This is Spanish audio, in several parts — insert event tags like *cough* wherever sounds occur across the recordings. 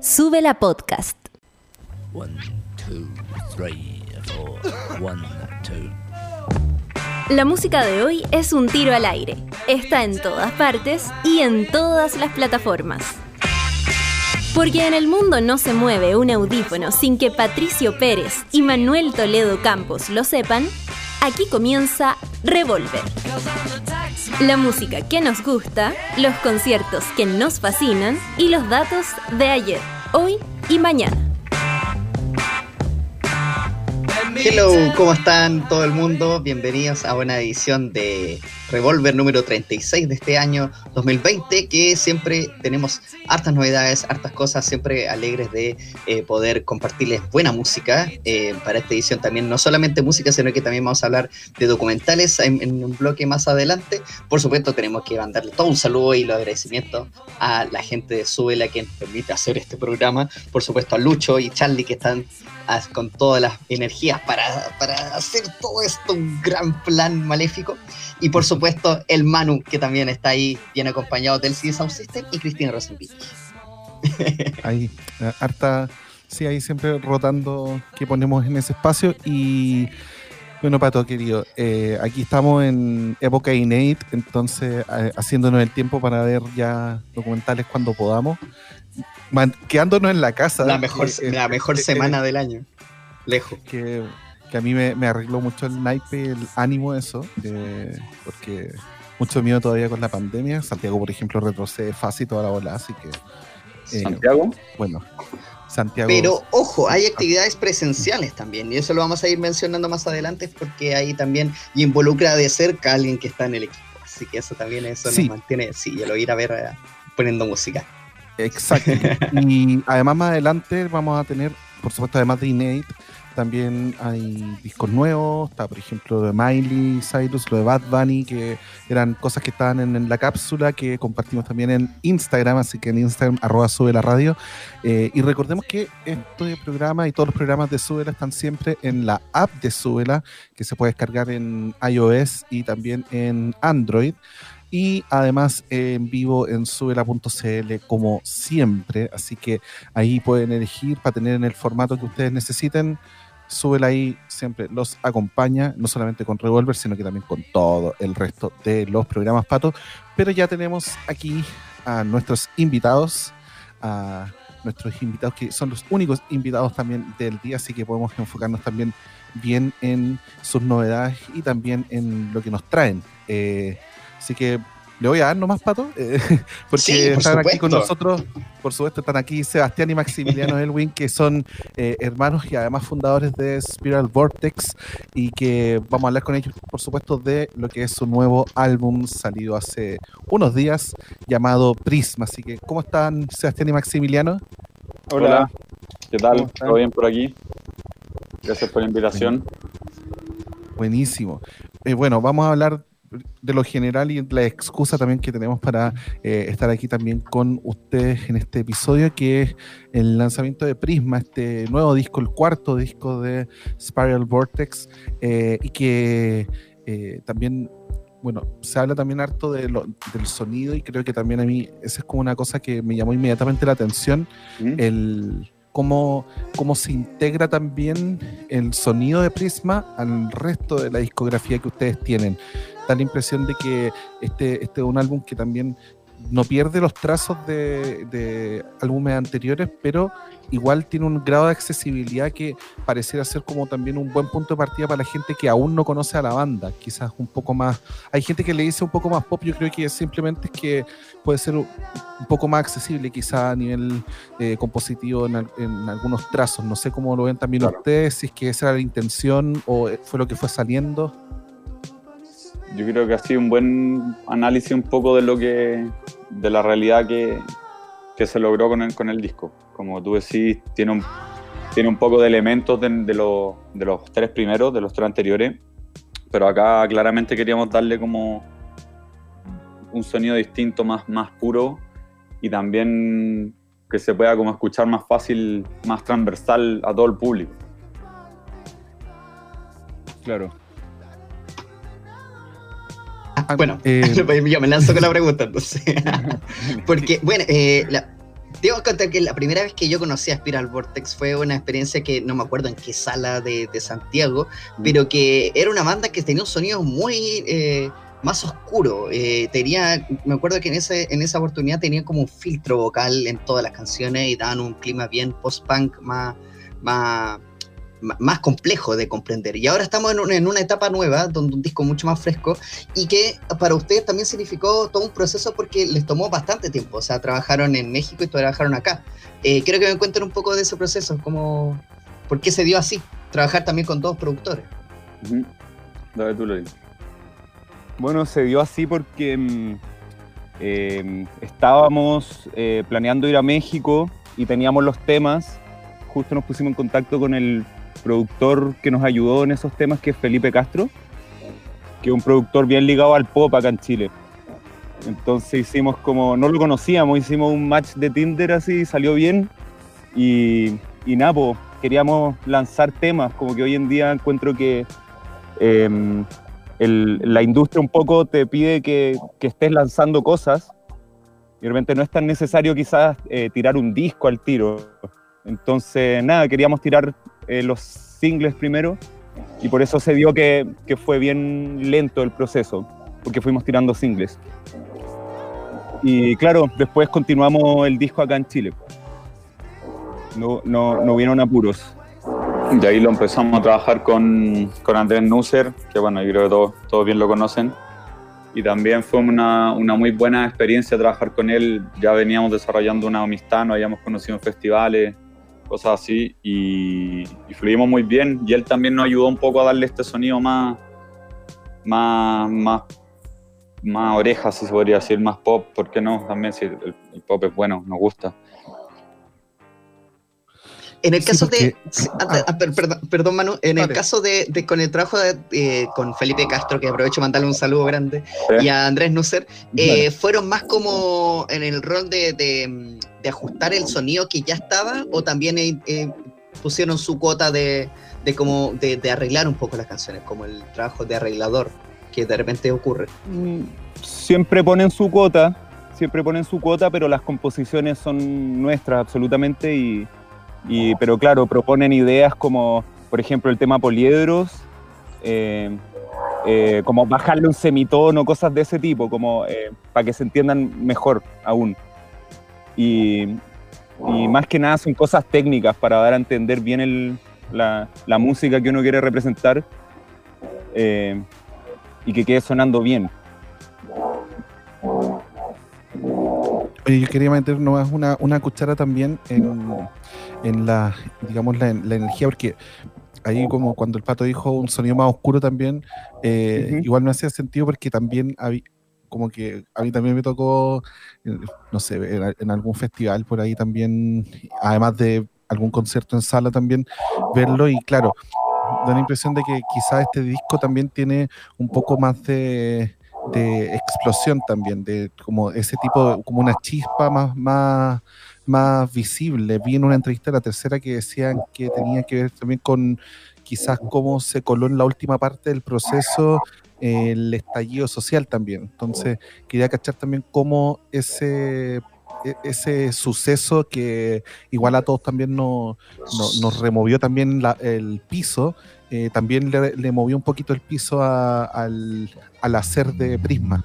Sube la podcast. La música de hoy es un tiro al aire. Está en todas partes y en todas las plataformas. Porque en el mundo no se mueve un audífono sin que Patricio Pérez y Manuel Toledo Campos lo sepan, aquí comienza Revolver. La música que nos gusta, los conciertos que nos fascinan y los datos de ayer, hoy y mañana. Hello, ¿cómo están todo el mundo? Bienvenidos a una edición de Revolver número 36 de este año 2020, que siempre tenemos hartas novedades, hartas cosas, siempre alegres de eh, poder compartirles buena música. Eh, para esta edición también, no solamente música, sino que también vamos a hablar de documentales en, un bloque más adelante. Por supuesto, tenemos que mandarle todo un saludo y los agradecimientos a la gente de Suela que nos permite hacer este programa. Por supuesto, a Lucho y Charlie que están con todas las energías para, para hacer todo esto un gran plan maléfico. Y por supuesto, el Manu, que también está ahí, bien acompañado del CD Sound System, y Cristina Rosenbich. *laughs* ahí, eh, harta, sí, ahí siempre rotando que ponemos en ese espacio. Y bueno, Pato, querido, eh, aquí estamos en época inédita, entonces eh, haciéndonos el tiempo para ver ya documentales cuando podamos quedándonos en la casa. La mejor, la mejor semana del año. Lejos. Que, a mí me, arregló mucho el naipe, el ánimo eso, porque mucho miedo todavía con la pandemia. Santiago, por ejemplo, retrocede fácil toda la bola, así que... Eh, ¿Santiago? Bueno, Santiago... Pero ojo, hay actividades presenciales también, y eso lo vamos a ir mencionando más adelante porque ahí también involucra de cerca a alguien que está en el equipo. Así que eso también eso nos mantiene, sí, lo ir a ver eh, poniendo música. Exacto. *laughs* y además más adelante vamos a tener, por supuesto, además de Innate, también hay discos nuevos, está por ejemplo de Miley Cyrus, lo de Bad Bunny, que eran cosas que estaban en, la cápsula que compartimos también en Instagram, así que en Instagram arroba sube la radio. Eh, y recordemos que este programa y todos los programas de Súbela están siempre en la app de Súbela, que se puede descargar en iOS y también en Android y además en vivo en subela.cl como siempre. Así que ahí pueden elegir para tener en el formato que ustedes necesiten. Súbela ahí siempre los acompaña, no solamente con Revolver, sino que también con todo el resto de los programas Pato. Pero ya tenemos aquí a nuestros invitados, a nuestros invitados que son los únicos invitados también del día, así que podemos enfocarnos también bien en sus novedades y también en lo que nos traen. Eh, Así que le voy a dar nomás, Pato, eh, *laughs* porque están aquí con nosotros, por supuesto, están aquí Sebastián y Maximiliano *laughs* Elwin, que son eh, hermanos y además fundadores de Spiral Vortex, y que vamos a hablar con ellos, por supuesto, de lo que es su nuevo álbum salido hace unos días, llamado Prisma. Así que, ¿cómo están Sebastián y Maximiliano? Hola, ¿qué tal? ¿Todo bien por aquí? Gracias por la invitación. Buenísimo. Eh, bueno, vamos a hablar de lo general y la excusa también que tenemos para eh, estar aquí también con ustedes en este episodio, que es el lanzamiento de Prisma, este nuevo disco, el cuarto disco de Spiral Vortex, eh, y que eh, también, bueno, se habla también harto de del sonido y creo que también a mí esa es como una cosa que me llamó inmediatamente la atención, ¿Mm? el Cómo, cómo, se integra también el sonido de Prisma al resto de la discografía que ustedes tienen da la impresión de que este, este es un álbum que también no pierde los trazos de, álbumes anteriores, pero igual tiene un grado de accesibilidad que pareciera ser como también un buen punto de partida para la gente que aún no conoce a la banda. Quizás un poco más. Hay gente que le dice un poco más pop, yo creo que simplemente es que puede ser un poco más accesible, quizás a nivel eh, compositivo en, algunos trazos. No sé cómo lo ven también ustedes, si es que esa era la intención o fue lo que fue saliendo yo creo que ha sido un buen análisis un poco de lo que, de la realidad que, que se logró con el, con el disco. Como tú decís, tiene un, tiene un poco de elementos de, de, de los tres primeros, de los tres anteriores, pero acá claramente queríamos darle como un sonido distinto, más, más puro y también que se pueda como escuchar más fácil, más transversal a todo el público. Claro. Ah, bueno, eh, *laughs* yo me lanzo con la pregunta entonces. *laughs* Porque, bueno, eh, Debo contar que la primera vez que yo conocí a Spiral Vortex fue una experiencia que no me acuerdo en qué sala de, Santiago, mm. pero que era una banda que tenía un sonido muy eh, más oscuro. Eh, tenía, me acuerdo que en, ese, en esa oportunidad tenía como un filtro vocal en todas las canciones y daban un clima bien post-punk más, más, más complejo de comprender. Y ahora estamos en una, etapa nueva, donde un disco mucho más fresco y que para ustedes también significó todo un proceso porque les tomó bastante tiempo. O sea, trabajaron en México y trabajaron acá. Eh, quiero que me cuenten un poco de ese proceso, como, ¿por qué se dio así? Trabajar también con dos productores. Dale tú, lo Bueno, se dio así porque mm, eh, estábamos eh, planeando ir a México y teníamos los temas. Justo nos pusimos en contacto con el productor que nos ayudó en esos temas, que es Felipe Castro, que es un productor bien ligado al pop acá en Chile. Entonces hicimos como, no lo conocíamos, hicimos un match de Tinder así, salió bien. Y, y nada, queríamos lanzar temas, como que hoy en día encuentro que em, la industria un poco te pide que, que, estés lanzando cosas. Y realmente no es tan necesario quizás eh, tirar un disco al tiro. Entonces, nada, queríamos tirar eh, los singles primero y por eso se dio que, fue bien lento el proceso, porque fuimos tirando singles. Y claro, después continuamos el disco acá en Chile. No, no, no hubieron apuros. De ahí lo empezamos a trabajar con, con Andrés Nusser, que bueno, yo creo que todos, todos bien lo conocen. Y también fue una, una, muy buena experiencia trabajar con él. Ya veníamos desarrollando una amistad, nos habíamos conocido en festivales, cosas así, y, y, fluimos muy bien. Y él también nos ayudó un poco a darle este sonido más, más, más, más oreja, si se podría decir, más pop, ¿por qué no? También si el, pop es bueno, nos gusta. En el caso de. Ah, ah, perdón, Manu. En el caso de, con el trabajo de, eh, con Felipe Castro, que aprovecho mandarle un saludo grande, y a Andrés Nusser, eh, ¿fueron más como en el rol de, de ajustar el sonido que ya estaba o también eh, eh, pusieron su cuota de, de como de, arreglar un poco las canciones, como el trabajo de arreglador que de repente ocurre? Mm, siempre ponen su cuota, siempre ponen su cuota, pero las composiciones son nuestras absolutamente y, y pero claro, proponen ideas como, por ejemplo, el tema poliedros, eh, como bajarle un semitono, cosas de ese tipo, como para que se entiendan mejor aún. Y, más que nada son cosas técnicas para dar a entender bien la, música que uno quiere representar eh, y que quede sonando bien. Oye, yo quería meter nomás una, una cuchara también en, la, digamos, la, energía, porque ahí como cuando el pato dijo un sonido más oscuro también, eh, igual me hacía sentido porque también había, como que a mí también me tocó, eh, no sé, en, algún festival por ahí también, además de algún concierto en sala también, verlo y claro, da la impresión de que quizás este disco también tiene un poco más de, explosión también, de como ese tipo, como una chispa más, más, más visible. Vi en una entrevista la tercera que decían que tenía que ver también con quizás cómo se coló en la última parte del proceso el estallido social también. Entonces, quería cachar también cómo ese, e, ese suceso que igual a todos también nos, nos removió también el piso, eh, también le, movió un poquito el piso al, hacer de Prisma.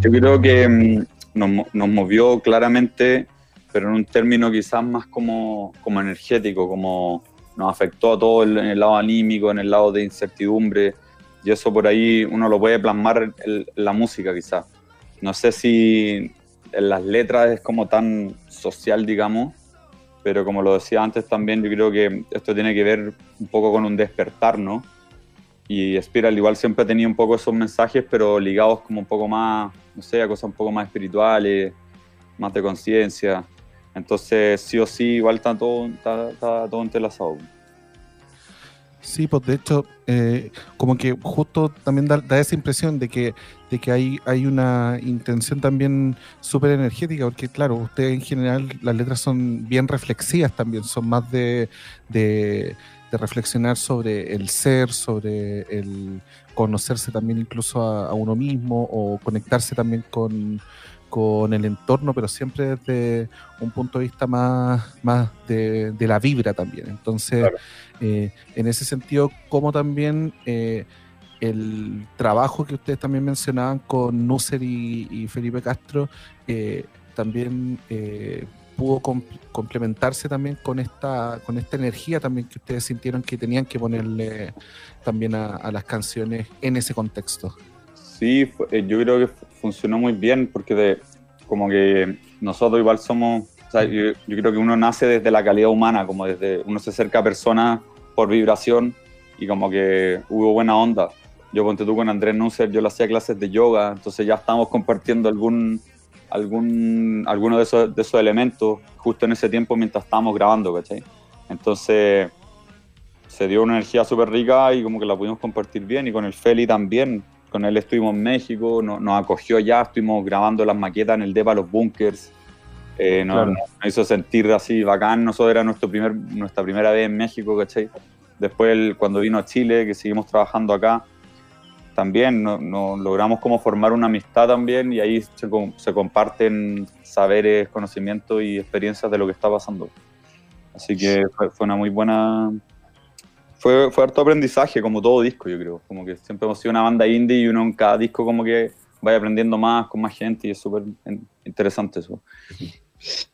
Yo creo que mm, nos, nos, movió claramente, pero en un término quizás más como, como energético, como nos afectó a todo en el lado anímico, en el lado de incertidumbre, y eso por ahí uno lo puede plasmar en la música quizás. No sé si en las letras es como tan social, digamos, pero como lo decía antes también, yo creo que esto tiene que ver un poco con un despertar, ¿no? Y Spiral igual siempre ha tenido un poco esos mensajes, pero ligados como un poco más, no sé, a cosas un poco más espirituales, más de conciencia. Entonces, sí o sí, igual está todo, está, está todo entrelazado. Sí, pues de hecho, eh, como que justo también da, esa impresión de que, de que hay, hay una intención también súper energética, porque claro, ustedes en general las letras son bien reflexivas también, son más de, de, reflexionar sobre el ser, sobre el conocerse también incluso a, uno mismo o conectarse también con, con el entorno, pero siempre desde un punto de vista más, más de, la vibra también. Entonces, eh, en ese sentido, como también eh, el trabajo que ustedes también mencionaban con Nusser y, Felipe Castro, eh, también pudo complementarse también con esta, con esta energía también que ustedes sintieron que tenían que ponerle también a las canciones en ese contexto. Sí, eh, yo creo que funcionó muy bien porque de, como que nosotros igual somos, o sea, yo, creo que uno nace desde la calidad humana, como desde uno se acerca a personas por vibración y como que hubo buena onda. Yo ponte tú con Andrés Nusser, yo le hacía clases de yoga, entonces ya estamos compartiendo algún, algún, alguno de esos, de esos elementos justo en ese tiempo mientras estábamos grabando, ¿cachai? Entonces se dio una energía súper rica y como que la pudimos compartir bien y con el Feli también, con él estuvimos en México, nos acogió allá, estuvimos grabando las maquetas en el DEPA Los Bunkers. Eh, nos, hizo sentir así bacán. Nosotros era nuestro primer, nuestra primera vez en México, ¿cachai? Después, cuando vino a Chile, que seguimos trabajando acá, también nos logramos como formar una amistad también y ahí se, se, comparten saberes, conocimientos y experiencias de lo que está pasando. Así que fue, fue una muy buena fue, fue harto aprendizaje, como todo disco, yo creo. Como que siempre hemos sido una banda indie y uno en cada disco como que vaya aprendiendo más con más gente y es súper interesante eso.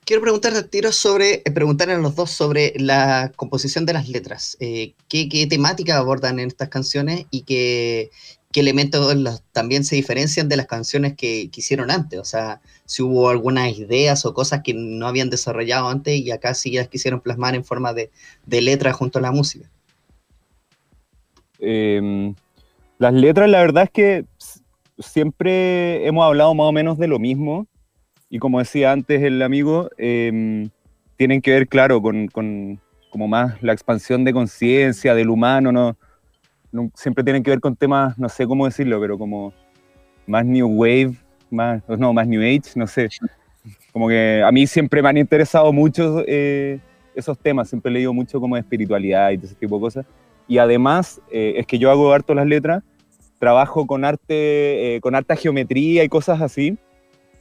Quiero preguntar a tiro sobre, eh, preguntarle a los dos sobre la composición de las letras. Eh, ¿qué, ¿qué, temática abordan en estas canciones y qué, qué elementos también se diferencian de las canciones que, que, hicieron antes? O sea, si hubo algunas ideas o cosas que no habían desarrollado antes y acá sí las quisieron plasmar en forma de, de letra junto a la música. Em, las letras, la verdad es que siempre hemos hablado más o menos de lo mismo. Y como decía antes el amigo, em, tienen que ver, claro, con, como más la expansión de conciencia del humano, ¿no? Siempre tienen que ver con temas, no sé cómo decirlo, pero como más New Wave, más, no, más New Age, no sé. Como que a mí siempre me han interesado mucho eh, esos temas, siempre he leído mucho como de espiritualidad y ese tipo de cosas. Y además, eh, es que yo hago harto las letras, trabajo con arte, eh, con harta geometría y cosas así.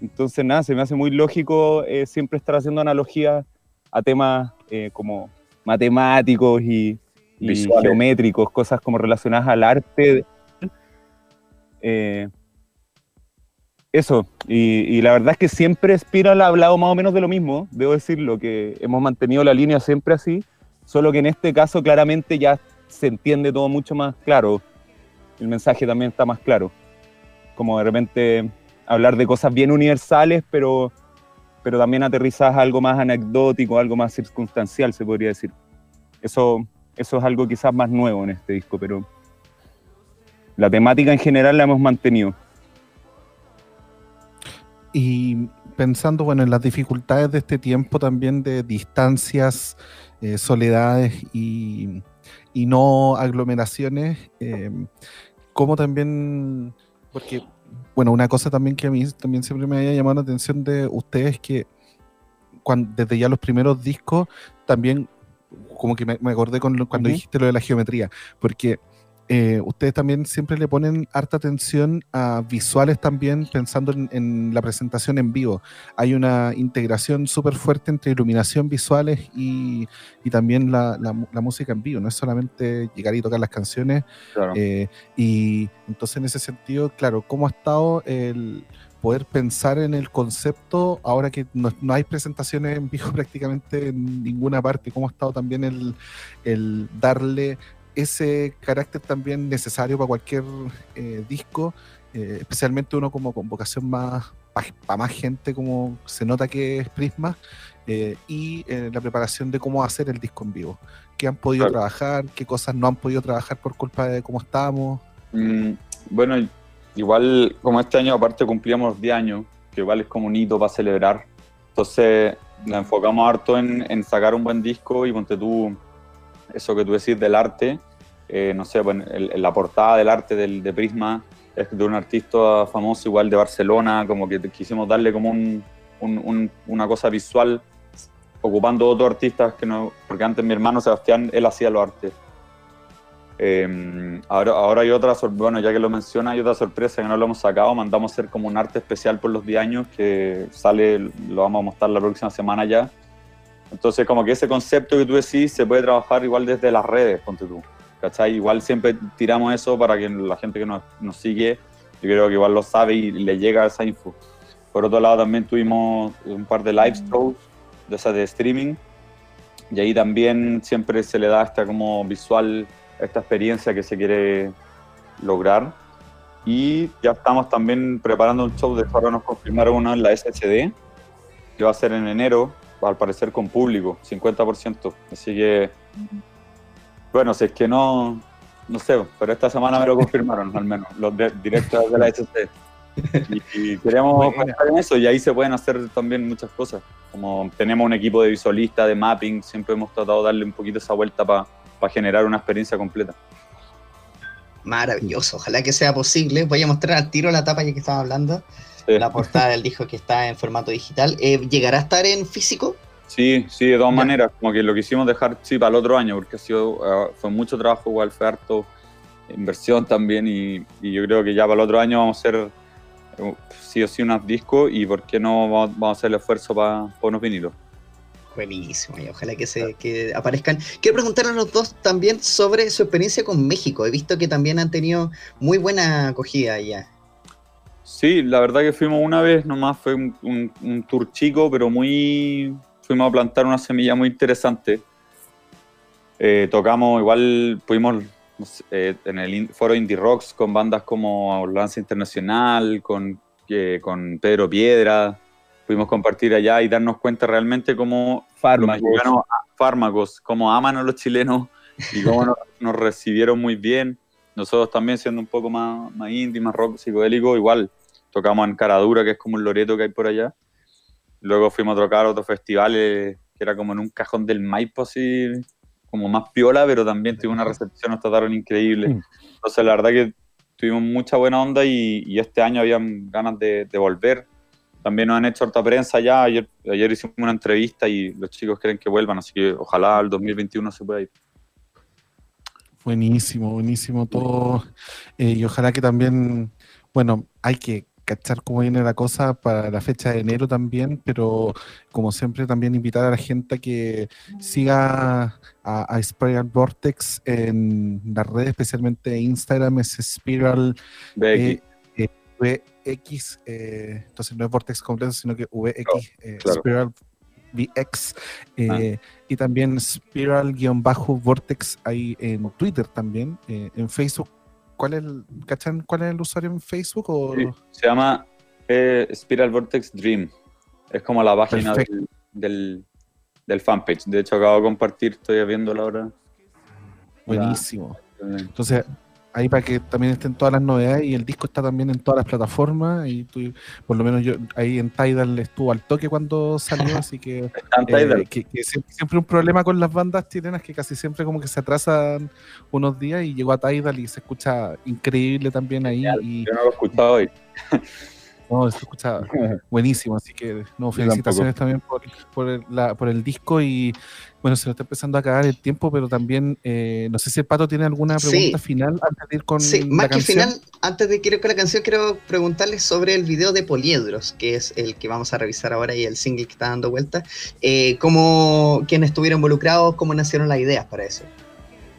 Entonces, nada, se me hace muy lógico eh, siempre estar haciendo analogías a temas como matemáticos y, geométricos, cosas como relacionadas al arte. eso, y, y, la verdad es que siempre Spiral ha hablado más o menos de lo mismo, debo decirlo, que hemos mantenido la línea siempre así, solo que en este caso claramente ya se entiende todo mucho más claro. El mensaje también está más claro. Como de repente hablar de cosas bien universales, pero, pero también aterrizas algo más anecdótico, algo más circunstancial, se podría decir. Eso, eso es algo quizás más nuevo en este disco, pero la temática en general la hemos mantenido. Y pensando bueno, en las dificultades de este tiempo también de distancias, eh, soledades y, y no aglomeraciones, eh, como también, porque, bueno, una cosa también que a mí también siempre me haya llamado la atención de ustedes que cuando, desde ya los primeros discos también como que me, acordé con cuando dijiste lo de la geometría, porque eh, ustedes también siempre le ponen harta atención a visuales también, pensando en, la presentación en vivo. Hay una integración súper fuerte entre iluminación, visuales y, también la, música en vivo. No es solamente llegar y tocar las canciones. Eh, y entonces en ese sentido, claro, ¿cómo ha estado el poder pensar en el concepto ahora que no, hay presentaciones en vivo *laughs* prácticamente en ninguna parte? ¿Cómo ha estado también el, el darle ese carácter también necesario para cualquier eh, disco, eh, especialmente uno como con vocación más para más gente, como se nota que es Prisma, eh, y la preparación de cómo hacer el disco en vivo. ¿Qué han podido trabajar? ¿Qué cosas no han podido trabajar por culpa de cómo estábamos? Mm, bueno, igual como este año aparte cumplíamos 10 años, que igual es como un hito para celebrar. Entonces nos enfocamos harto en, en sacar un buen disco y ponte tú eso que tú decís del arte, eh, no sé, bueno, la portada del arte del, de Prisma es de un artista famoso igual de Barcelona, como que quisimos darle como un, una cosa visual ocupando otros artistas que no, porque antes mi hermano Sebastián, él hacía los artes. Eh, ahora, ahora hay otra, bueno, ya que lo menciona, hay otra sorpresa que no lo hemos sacado. Mandamos hacer como un arte especial por los 10 años que sale, lo vamos a mostrar la próxima semana ya. Entonces, como que ese concepto que tú decís se puede trabajar igual desde las redes, ponte tú. ¿Cachai? Igual siempre tiramos eso para que la gente que nos, nos sigue, yo creo que igual lo sabe y le llega esa info. Por otro lado, también tuvimos un par de live shows de esas de streaming y ahí también siempre se le da esta como visual esta experiencia que se quiere lograr. Y ya estamos también preparando un show de ahora nos confirmaron uno en la SHD, que va a ser en enero, al parecer con público, 50%. Así que, bueno, si es que no, no sé, pero esta semana me lo confirmaron, al menos, los directores de la SHD. Y, queremos pensar en eso y ahí se pueden hacer también muchas cosas. Como tenemos un equipo de visualistas, de mapping, siempre hemos tratado de darle un poquito esa vuelta para para generar una experiencia completa. Maravilloso, ojalá que sea posible. Voy a mostrar al tiro la tapa ya que estaba hablando. La portada del disco que está en formato digital. Eh, ¿Llegará a estar en físico? Sí, sí, de todas maneras. Como que lo quisimos dejar sí, para el otro año, porque ha sido, uh, fue mucho trabajo, igual fue harto inversión también. Y, y, yo creo que ya para el otro año vamos a hacer uh, sí o sí unos discos y por qué no vamos, vamos a hacer el esfuerzo para, para unos vinilos. Buenísimo, y ojalá que se que aparezcan. Quiero preguntar a los dos también sobre su experiencia con México. He visto que también han tenido muy buena acogida allá. Sí, la verdad que fuimos una vez nomás, fue un, tour chico, pero muy. Fuimos a plantar una semilla muy interesante. Eh, tocamos, igual pudimos eh, en el foro Indie Rocks con bandas como Lanza Internacional, con, eh, con Pedro Piedra, pudimos compartir allá y darnos cuenta realmente cómo fármacos, fármacos cómo aman a los chilenos y cómo nos, recibieron muy bien. Nosotros también siendo un poco más, más indie, más rock psicodélico, igual tocamos en Caradura, que es como un loreto que hay por allá. Luego fuimos a tocar otros festivales que era como en un cajón del Maipo, así como más piola, pero también tuvo una recepción, nos trataron increíble. Mm. Entonces, la verdad que tuvimos mucha buena onda y, este año habían ganas de, de volver también nos han hecho harta prensa ya. Ayer, ayer hicimos una entrevista y los chicos quieren que vuelvan, así que ojalá el 2021 se pueda ir. Buenísimo, buenísimo todo. Eh, y ojalá que también, bueno, hay que cachar cómo viene la cosa para la fecha de enero también, pero como siempre también invitar a la gente a que siga a, a Spiral Vortex en las redes, especialmente Instagram, es Spiral. Eh, VX, eh, entonces no es Vortex completo, sino que VX, eh, Spiral VX, eh, ah. y también Spiral-Vortex ahí en Twitter también, en Facebook. ¿Cuál es el, ¿cachan cuál es el usuario en Facebook? O? se llama Spiral Vortex Dream. Es como la página del, del, fanpage. De hecho, acabo de compartir, estoy viendo la hora. Buenísimo. Entonces, ahí para que también estén todas las novedades y el disco está también en todas las plataformas y tú, por lo menos yo ahí en Tidal estuvo al toque cuando salió, *laughs* así que, eh, que, siempre, un problema con las bandas chilenas que casi siempre como que se atrasan unos días y llegó a Tidal y se escucha increíble también ahí. Y, yo no lo he escuchado hoy. *laughs* No, se escucha *laughs* buenísimo, así que no, felicitaciones también por, por el disco y bueno, se nos está empezando a acabar el tiempo, pero también eh, no sé si el Pato tiene alguna pregunta final antes de ir con sí, más que final, antes de ir con la canción, quiero preguntarles sobre el video de Poliedros, que es el que vamos a revisar ahora y el single que está dando vuelta. Eh, ¿Cómo, quiénes estuvieron involucrados? ¿Cómo nacieron las ideas para eso?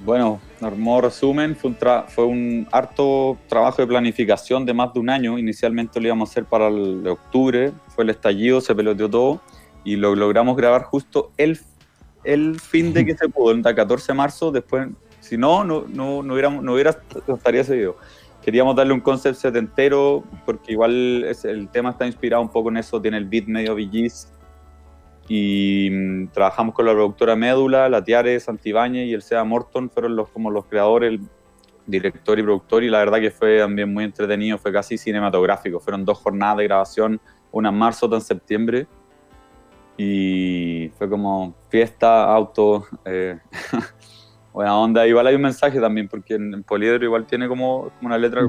Bueno, modo resumen, fue un, fue un harto trabajo de planificación de más de un año. Inicialmente lo íbamos a hacer para el octubre, fue el estallido, se peloteó todo y lo logramos grabar justo el el fin de que *laughs* se pudo, el 14 de marzo, después, si no, no, no, no, hubiéramos, no hubiera, estaría ese video. Queríamos darle un concept setentero, porque igual es, el tema está inspirado un poco en eso, tiene el beat medio VGs, y mm, trabajamos con la productora Médula, la Tiare, Santibáñez y el Sea Morton, fueron los, como los creadores, el director y productor, y la verdad que fue también muy entretenido, fue casi cinematográfico, fueron dos jornadas de grabación, una en marzo, otra en septiembre, y fue como fiesta, auto, eh, *laughs* buena onda. Igual hay un mensaje también, porque en, Poliedro igual tiene como, una letra,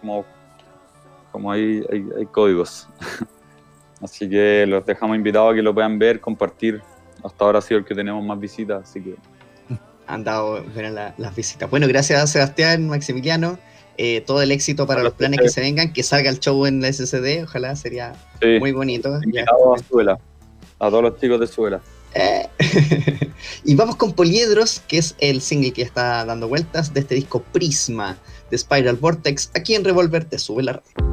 como, como hay, hay, códigos. *laughs* así que los dejamos invitados a que lo puedan ver, compartir. Hasta ahora ha sido el que tenemos más visitas, así que... han dado buenas las visitas. Bueno, gracias a Sebastián, Maximiliano. Eh, todo el éxito para los planes que se vengan, que salga el show en la SCD, ojalá sería muy bonito. A, a todos los chicos de Suela. Eh, *laughs* y vamos con Poliedros, que es el single que está dando vueltas de este disco Prisma de Spiral Vortex, aquí en Revolver te sube la radio.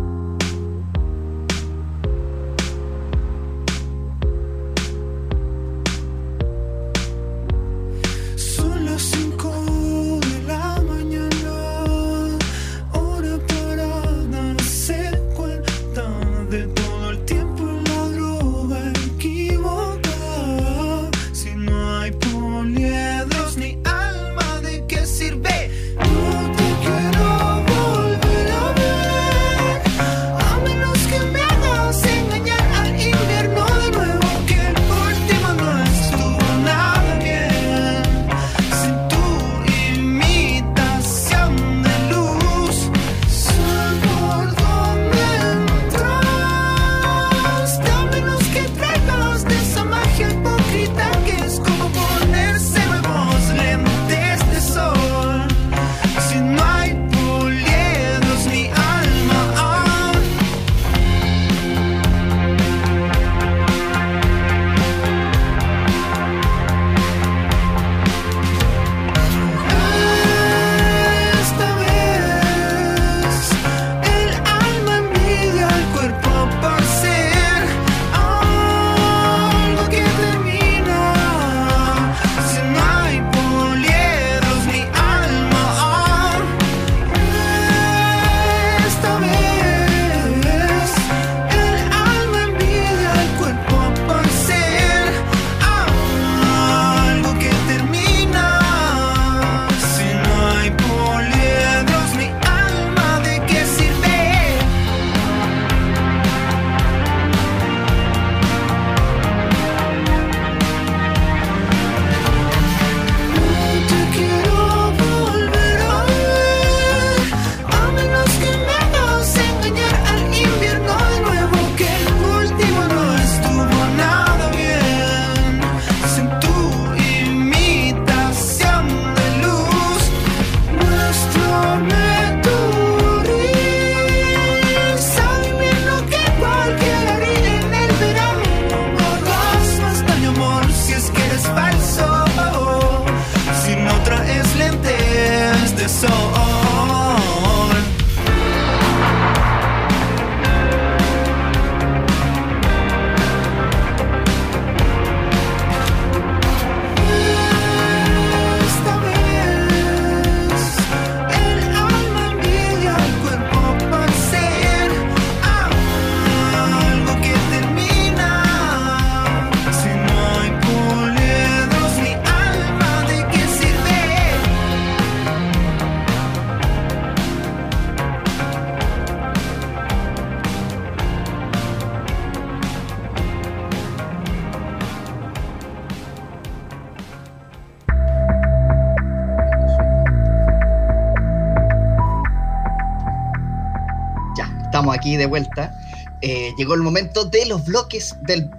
Llegó el momento de los bloques del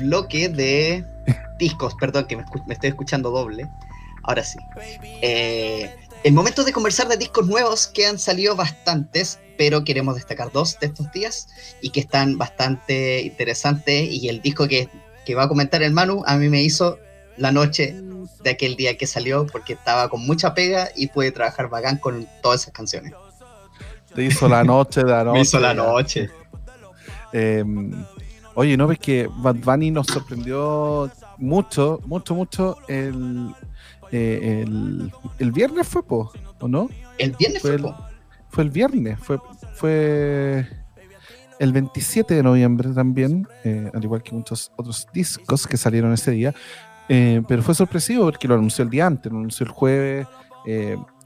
bloque de discos, perdón, que me, estoy escuchando doble. Ahora sí. Eh, el momento de conversar de discos nuevos que han salido bastantes, pero queremos destacar dos de estos días y que están bastante interesantes. Y el disco que, que va a comentar el Manu a mí me hizo la noche de aquel día que salió porque estaba con mucha pega y pude trabajar bacán con todas esas canciones. Te hizo la noche de la noche. Me hizo la noche. Em, oye, ¿no ves que Bad Bunny nos sorprendió mucho, mucho, mucho el, eh, el, viernes fue, po, ¿o no? El viernes fue, fue, fue el viernes, fue, fue el 27 de noviembre también, eh, al igual que muchos otros discos que salieron ese día. Eh, pero fue sorpresivo porque lo anunció el día antes, lo anunció el jueves,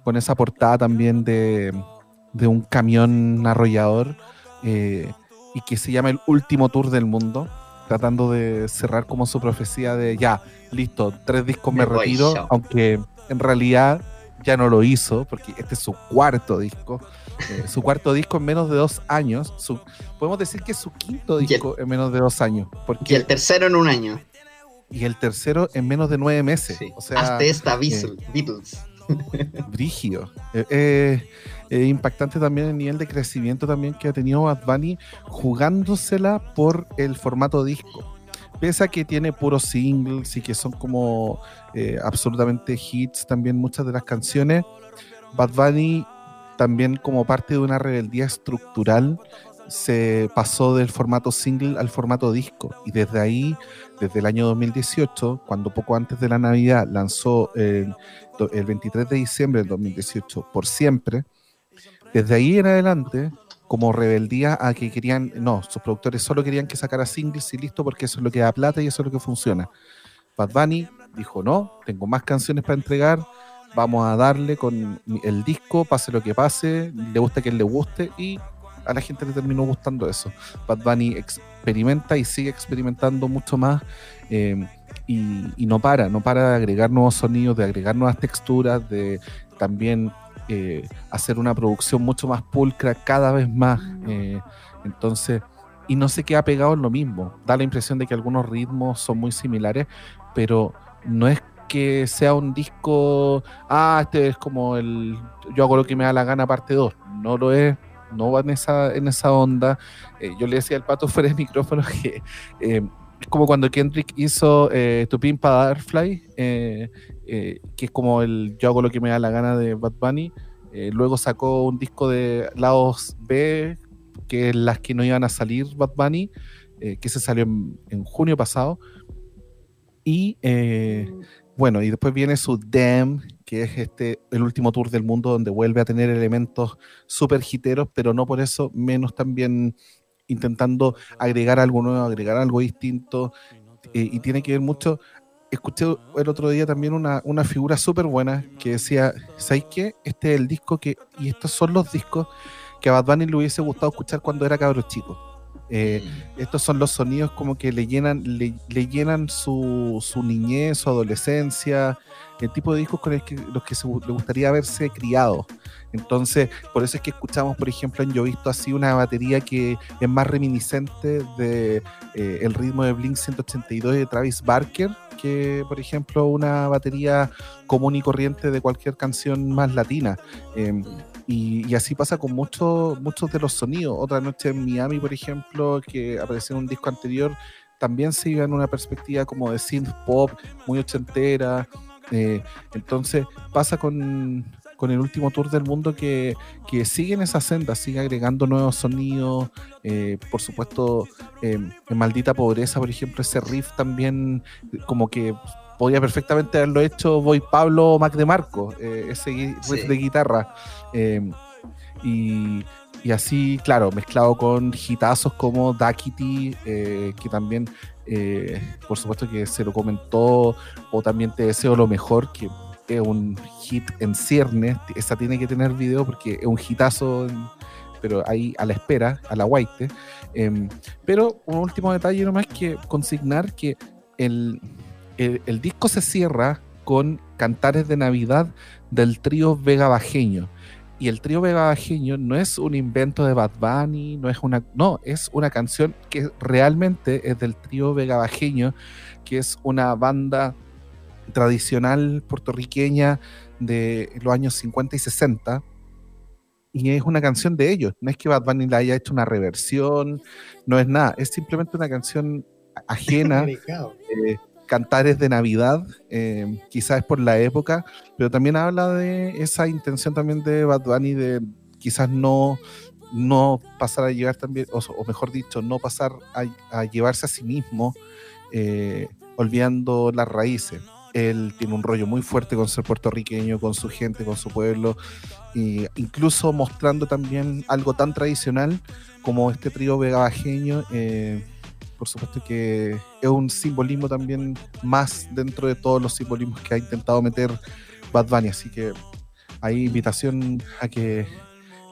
con esa portada también de, de un camión arrollador eh, y que se llama el último tour del mundo, tratando de cerrar como su profecía de ya, listo, tres discos me, retiro, aunque en realidad ya no lo hizo, porque este es su cuarto disco. Eh, su cuarto disco en menos de dos años. podemos decir que es su quinto disco en menos de dos años. Porque, y el tercero en un año. y el tercero en menos de nueve meses. O sea, Hasta esta Beatles. *laughs* Brigio. Eh, eh, impactante también el nivel de crecimiento también que ha tenido Bad Bunny jugándosela por el formato disco. Pese a que tiene puros singles y que son como eh, absolutamente hits también muchas de las canciones, Bad Bunny también como parte de una rebeldía estructural se pasó del formato single al formato disco y desde ahí, desde el año 2018, cuando poco antes de la Navidad lanzó el, el 23 de diciembre del 2018 por siempre, desde ahí en adelante, como rebeldía a que querían, no, sus productores solo querían que sacara singles y listo porque eso es lo que da plata y eso es lo que funciona. Bad Bunny dijo, no, tengo más canciones para entregar, vamos a darle con el disco, pase lo que pase, le gusta que le guste y a la gente le terminó gustando eso. Bad Bunny experimenta y sigue experimentando mucho más eh, y, no para, no para de agregar nuevos sonidos, de agregar nuevas texturas, de también eh, hacer una producción mucho más pulcra cada vez más. Eh, entonces, y no se queda pegado en lo mismo. Da la impresión de que algunos ritmos son muy similares, pero no es que sea un disco, ah, este es como el yo hago lo que me da la gana parte 2. No lo es, no va en esa, en esa onda. Eh, yo le decía al pato fuera de micrófono *laughs* que eh, es como cuando Kendrick hizo eh, Tu Pimpa Darfly, eh, que es como el Yo hago lo que me da la gana de Bad Bunny. luego sacó un disco de lados B, que es las que no iban a salir Bad Bunny, que se salió en, en junio pasado. Y bueno, y después viene su Damn, que es este el último tour del mundo donde vuelve a tener elementos súper hiteros, pero no por eso menos también intentando agregar algo nuevo, agregar algo distinto, eh, y tiene que ver mucho. Escuché el otro día también una, una figura súper buena que decía, ¿sabes qué? Este es el disco que, y estos son los discos que a Bad Bunny le hubiese gustado escuchar cuando era cabro chico eh, mm. estos son los sonidos como que le llenan, le, llenan su, su, niñez, su adolescencia, el tipo de discos con el que, los que le gustaría haberse criado. Entonces, por eso es que escuchamos, por ejemplo, en Yo Visto así una batería que es más reminiscente de eh, el ritmo de Blink 182 de Travis Barker, que, por ejemplo, una batería común y corriente de cualquier canción más latina. Em, y, así pasa con muchos muchos de los sonidos. Otra noche en Miami, por ejemplo, que apareció en un disco anterior, también se iba en una perspectiva como de synth pop, muy ochentera. Eh, entonces pasa con, el último tour del mundo que, que sigue en esa senda, sigue agregando nuevos sonidos. Eh, por supuesto, en Maldita Pobreza, por ejemplo, ese riff también como que podía perfectamente haberlo hecho Voy Pablo Mac de Marco, eh, ese riff de guitarra. Eh, y, así, claro, mezclado con hitazos como Dakity, eh, que también, por supuesto que se lo comentó, o también Te deseo lo mejor, que es un hit en ciernes, esa tiene que tener video porque es un hitazo, pero ahí a la espera, a la white. Em, pero un último detalle nomás que consignar que el, el, disco se cierra con Cantares de Navidad del trío Vega Bajeño. Y el trío Vega Bajeño no es un invento de Bad Bunny, no es una. No, es una canción que realmente es del trío Vega Bajeño, que es una banda tradicional puertorriqueña de los años 50 y 60. Y es una canción de ellos. No es que Bad Bunny la haya hecho una reversión, no es nada. Es simplemente una canción ajena *laughs* cantares de Navidad, eh, quizás es por la época, pero también habla de esa intención también de Bad Bunny de quizás no, no pasar a llevar también, o, mejor dicho, no pasar a, llevarse a sí mismo, eh, olvidando las raíces. Él tiene un rollo muy fuerte con ser puertorriqueño, con su gente, con su pueblo, e incluso mostrando también algo tan tradicional como este trío vegabajeño. Eh, por supuesto que es un simbolismo también más dentro de todos los simbolismos que ha intentado meter Bad Bunny, así que hay invitación a que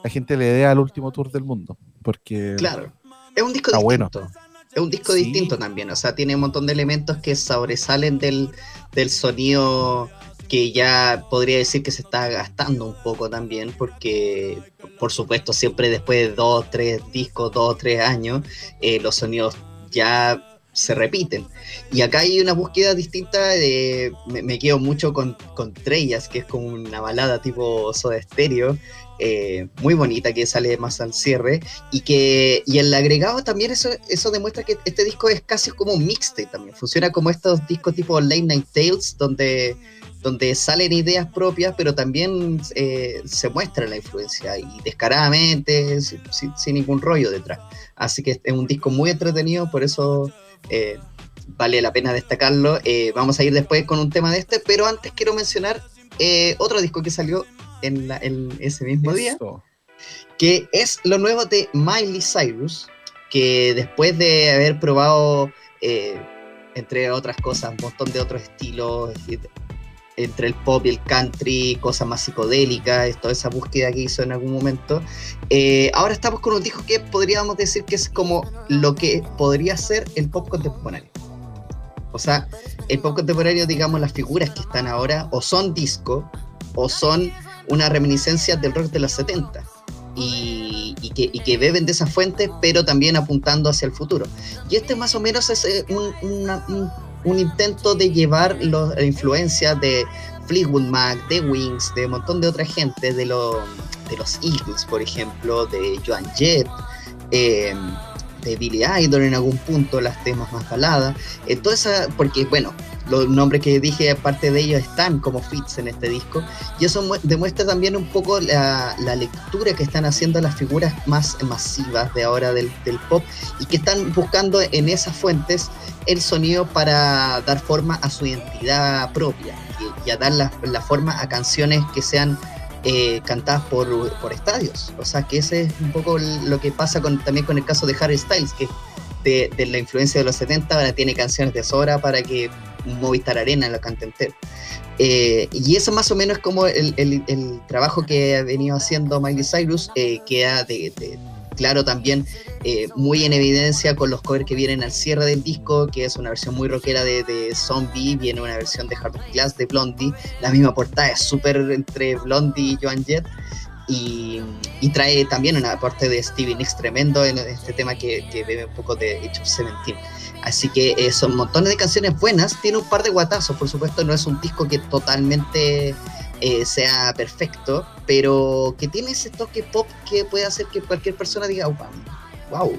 la gente le dé al último tour del mundo, porque claro, es un disco distinto. Es un disco distinto también, o sea, tiene un montón de elementos que sobresalen del, del sonido que ya podría decir que se está gastando un poco también, porque por supuesto siempre después de dos, tres discos, dos, tres años, eh, los sonidos ya se repiten. Y acá hay una búsqueda distinta, de, me, quedo mucho con, con Trellas, que es como una balada tipo Soda Stereo, eh, muy bonita que sale más al cierre y que y el agregado también eso, eso demuestra que este disco es casi como un mixtape también, funciona como estos discos tipo Late Night Tales donde donde salen ideas propias, pero también eh, se muestra la influencia y descaradamente, sin, ningún rollo detrás. Así que es un disco muy entretenido, por eso eh, vale la pena destacarlo. Eh, vamos a ir después con un tema de este, pero antes quiero mencionar otro disco que salió en, ese mismo día, que es lo nuevo de Miley Cyrus, que después de haber probado entre otras cosas, un montón de otros estilos, entre el pop y el country, cosas más psicodélicas, toda esa búsqueda que hizo en algún momento. Eh, ahora estamos con un disco que podríamos decir que es como lo que podría ser el pop contemporáneo. O sea, el pop contemporáneo, digamos, las figuras que están ahora o son disco o son una reminiscencia del rock de los 70. Y, que, beben de esa fuente, pero también apuntando hacia el futuro. Y este más o menos es eh, un, un un intento de llevar la influencia de Fleetwood Mac, de Wings, de un montón de otra gente, de, lo, de los Eagles, por ejemplo, de Joan Jett, eh, de Billy Idol en algún punto, las temas más baladas. Entonces, porque bueno, los nombres que dije, aparte de ellos, están como fits en este disco. Y eso demuestra también un poco la, lectura que están haciendo las figuras más masivas de ahora del, pop y que están buscando en esas fuentes el sonido para dar forma a su identidad propia y, a dar la, forma a canciones que sean eh, cantadas por, estadios. O sea, que ese es un poco lo que pasa con, también con el caso de Harry Styles, que de, la influencia de los 70 ahora tiene canciones de sobra para que Movistar Arena la cante entero. Eh, y eso más o menos es como el, trabajo que ha venido haciendo Miley Cyrus, eh, queda de, claro también eh, muy en evidencia con los covers que vienen al cierre del disco, que es una versión muy rockera de, Zombie, viene una versión de Hard Glass de Blondie, la misma portada es súper entre Blondie y Joan Jett. Y, trae también una aporte de Stevie Nicks tremendo en este tema que, que bebe un poco de Age of Seventeen. Así que eh, son montones de canciones buenas, tiene un par de guatazos, por supuesto, no es un disco que totalmente eh, sea perfecto, pero que tiene ese toque pop que puede hacer que cualquier persona diga, wow,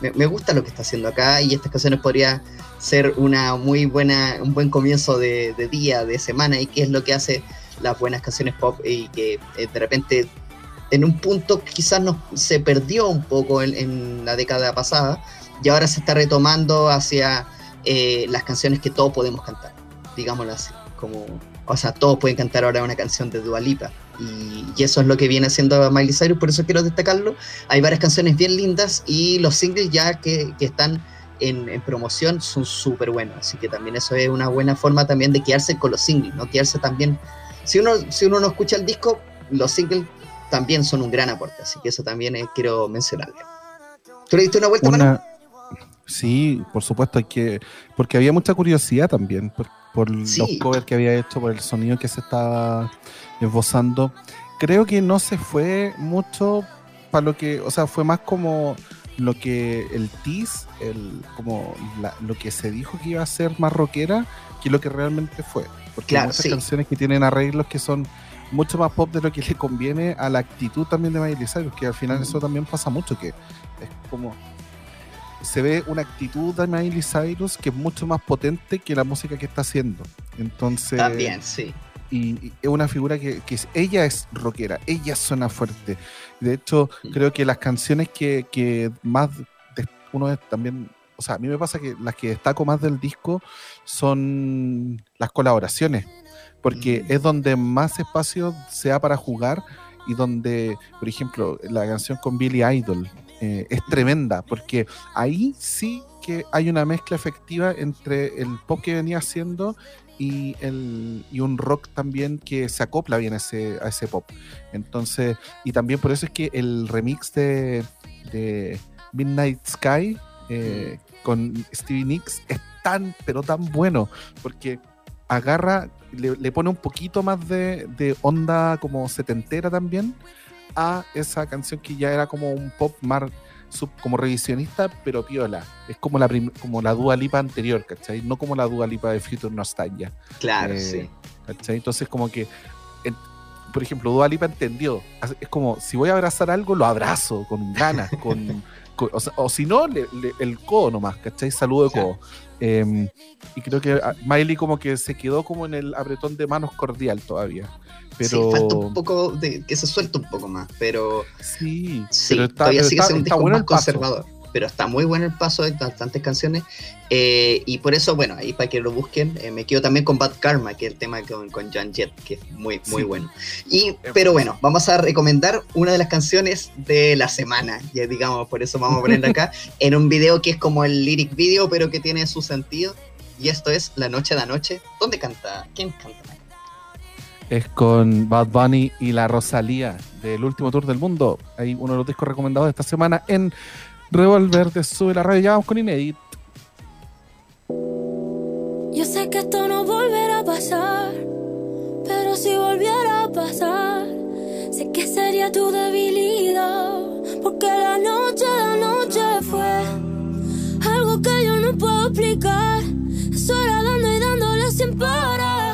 me, gusta lo que está haciendo acá y estas canciones podría ser una muy buena, un buen comienzo de, día, de semana y que es lo que hace las buenas canciones pop y que eh, de repente en un punto quizás no, se perdió un poco en la década pasada, y ahora se está retomando hacia eh, las canciones que todos podemos cantar, digámoslo así, como, o sea, todos pueden cantar ahora una canción de Dua Lipa, y, eso es lo que viene haciendo Miley Cyrus, por eso quiero destacarlo, hay varias canciones bien lindas y los singles ya que, que están en, promoción son súper buenos, así que también eso es una buena forma también de quedarse con los singles, no quedarse también, si uno, si uno no escucha el disco, los singles también son un gran aporte, así que eso también quiero mencionarlo. ¿Tú le diste una vuelta, una... Sí, por supuesto, hay que, porque había mucha curiosidad también por, los covers que había hecho, por el sonido que se estaba esbozando. Creo que no se fue mucho para lo que, o sea, fue más como lo que el tease, el, como lo que se dijo que iba a ser más rockera, que lo que realmente fue. Porque hay muchas canciones que tienen arreglos que son mucho más pop de lo que le conviene a la actitud también de Miley Cyrus, que al final eso también pasa mucho, que es como se ve una actitud de Miley Cyrus que es mucho más potente que la música que está haciendo. Entonces. También, sí. Y, es una figura que, ella es rockera, ella suena fuerte. De hecho, mm. creo que las canciones que, más uno también, o sea, a mí me pasa que las que destaco más del disco son las colaboraciones, porque mm. es donde más espacio se da para jugar y donde, por ejemplo, la canción con Billy Idol, eh, es tremenda, porque ahí sí que hay una mezcla efectiva entre el pop que venía haciendo y, el, y un rock también que se acopla bien a ese, a ese pop. Entonces, y también por eso es que el remix de, Midnight Sky eh, con Stevie Nicks es tan, pero tan bueno, porque agarra, le, pone un poquito más de, de onda como setentera también a esa canción que ya era como un pop más como revisionista, pero piola. Es como la, como la Dua Lipa anterior, ¿cachai? No como la Dua Lipa de Future Nostalgia. Claro, eh, sí. ¿cachai? Entonces, como que, por ejemplo, Dua Lipa entendió. Es como, si voy a abrazar algo, lo abrazo con ganas, *laughs* con, o, si no, el codo nomás, ¿cachai? Saludo de codo. Em, y creo que ah, Miley como que se quedó como en el apretón de manos cordial todavía. Pero... Sí, falta un poco de que se suelte un poco más, pero sí, pero está, todavía sigue siendo un disco más conservador pero está muy bueno el paso, hay bastantes canciones. Eh, y por eso, bueno, ahí para que lo busquen, eh, me quedo también con Bad Karma, que es el tema con, con John Jett, que es muy, muy bueno. Y, pero bueno, vamos a recomendar una de las canciones de la semana, ya digamos, por eso vamos a ponerla acá, *laughs* en un video que es como el lyric video, pero que tiene su sentido. Y esto es La Noche de Noche. ¿Dónde canta? ¿Quién canta? Es con Bad Bunny y la Rosalía del último tour del mundo. Hay uno de los discos recomendados de esta semana en Revolver de Sube la Radio. Ya vamos con Inédit. Yo sé que esto no volverá a pasar, pero si volviera a pasar, sé que sería tu debilidad, porque la noche de noche fue algo que yo no puedo explicar. Eso dando y dándole sin parar.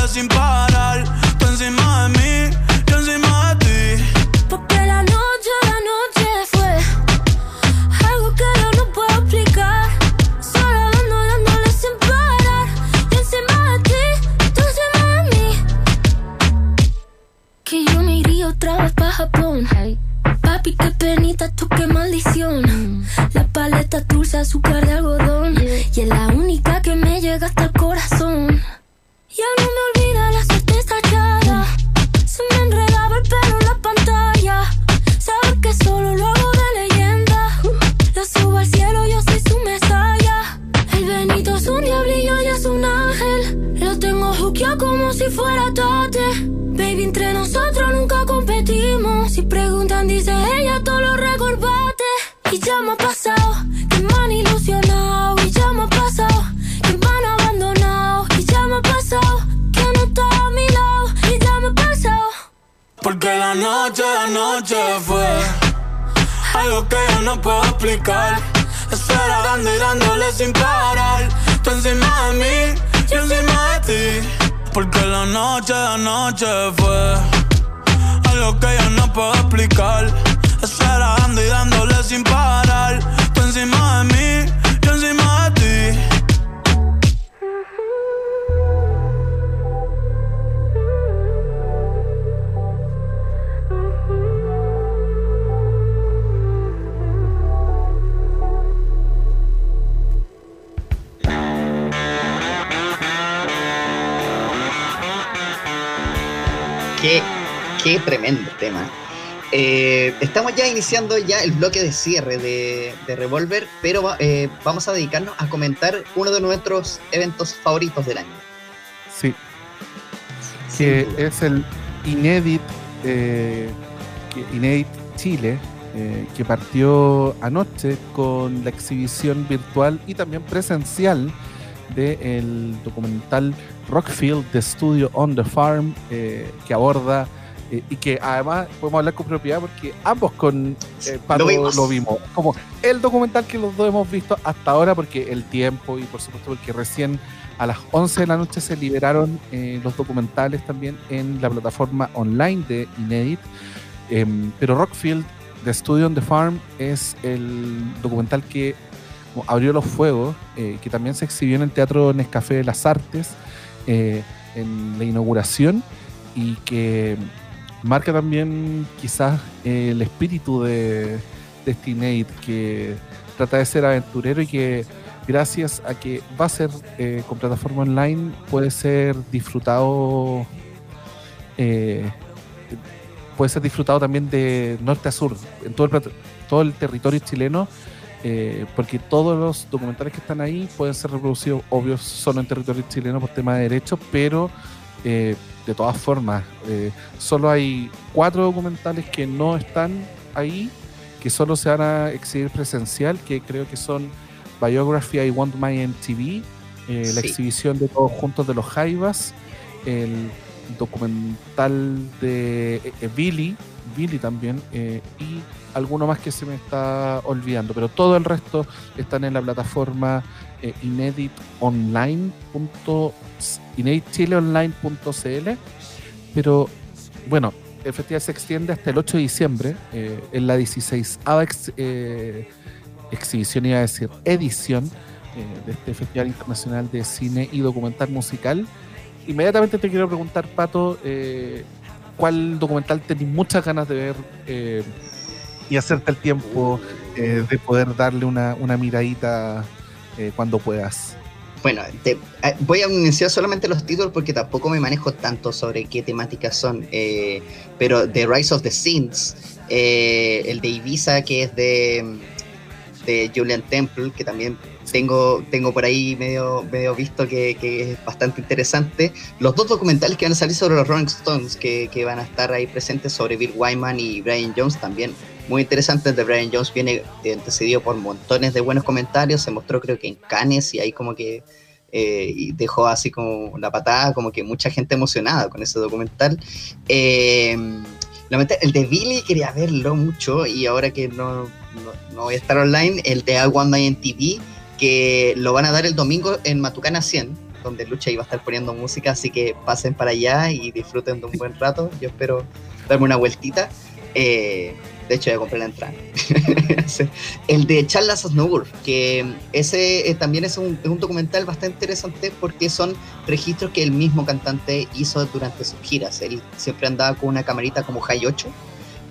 bloque de cierre de, de Revolver, pero eh, vamos a dedicarnos a comentar uno de nuestros eventos favoritos del año. Sí, Sin que duda. es el Inédit, eh, Inédit Chile, eh, que partió anoche con la exhibición virtual y también presencial del documental Rockfield de Studio on the Farm, eh, que aborda eh, y que además podemos hablar con propiedad porque ambos con eh, Pato Lo vimos. lo vimos. Como el documental que los dos hemos visto hasta ahora, porque el tiempo y por supuesto porque recién a las 11 de la noche se liberaron eh, los documentales también en la plataforma online de Inedit. Em, pero Rockfield, The Studio on the Farm, es el documental que abrió los fuegos, eh, que también se exhibió en el Teatro Nescafé de las Artes en la inauguración y que marca también quizás eh, el espíritu de, de Inedit, que trata de ser aventurero y que gracias a que va a ser eh, con plataforma online puede ser disfrutado eh, puede ser disfrutado también de norte a sur en todo el, todo el territorio chileno eh, porque todos los documentales que están ahí pueden ser reproducidos obvio solo en territorio chileno por tema de derechos pero eh, de todas formas eh, solo hay cuatro documentales que no están ahí que solo se van a exhibir presencial que creo que son Biography I Want My MTV, eh, la exhibición de todos juntos de los Jaivas, el documental de eh, eh, Billy, Billy también, eh, y alguno más que se me está olvidando, pero todo el resto están en la plataforma eh, ineditonline.cl, ineditchileonline.cl, pero bueno, el festival se extiende hasta el 8 de diciembre, eh, en la 16 eh, exhibición, iba a decir, edición eh, de este Festival Internacional de Cine y Documental Musical. Inmediatamente te quiero preguntar, Pato, eh, ¿cuál documental tenés muchas ganas de ver eh, y hacerte el tiempo eh, de poder darle una, una miradita eh, cuando puedas? Bueno, te- eh, voy a mencionar solamente los títulos porque tampoco me manejo tanto sobre qué temáticas son. eh, pero The Rise of the Sins, eh, el de Ibiza, que es de, de Julian Temple, que también tengo, tengo por ahí medio, medio visto que, que es bastante interesante. Los dos documentales que van a salir sobre los Rolling Stones, que, que van a estar ahí presentes sobre Bill Wyman y Brian Jones, también muy interesante. El de Brian Jones viene eh, antecedido por montones de buenos comentarios. Se mostró, creo que en Cannes, y ahí como que eh, y dejó así como la patada, como que mucha gente emocionada con ese documental. Eh, el de Billy quería verlo mucho y ahora que no, no, no voy a estar online, el de I Want My TV, que lo van a dar el domingo en Matucana 100, donde Lucha iba a estar poniendo música, así que pasen para allá y disfruten de un buen rato. Yo espero darme una vueltita. Eh, de hecho, ya compré la entrada. *laughs* El de Charles Aznavour, que ese eh, también es un, es un documental bastante interesante porque son registros que el mismo cantante hizo durante sus giras. Él siempre andaba con una camarita como High 8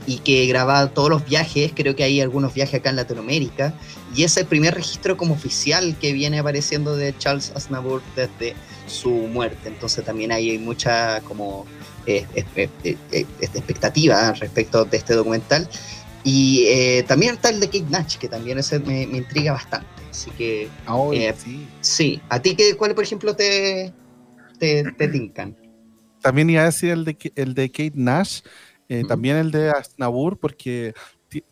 y que grababa todos los viajes, creo que hay algunos viajes acá en Latinoamérica, y es el primer registro como oficial que viene apareciendo de Charles Aznavour desde su muerte. Entonces también hay mucha como eh, espe- eh, eh, expectativa respecto de este documental. Y eh, también está el de Kate Nash, que también ese me, me intriga bastante. Así que Eh, sí. sí, ¿a ti qué, cuál por ejemplo te, te, te tincan? También iba a decir el de, el de Kate Nash, eh, Ujú. también el de Aznavour, porque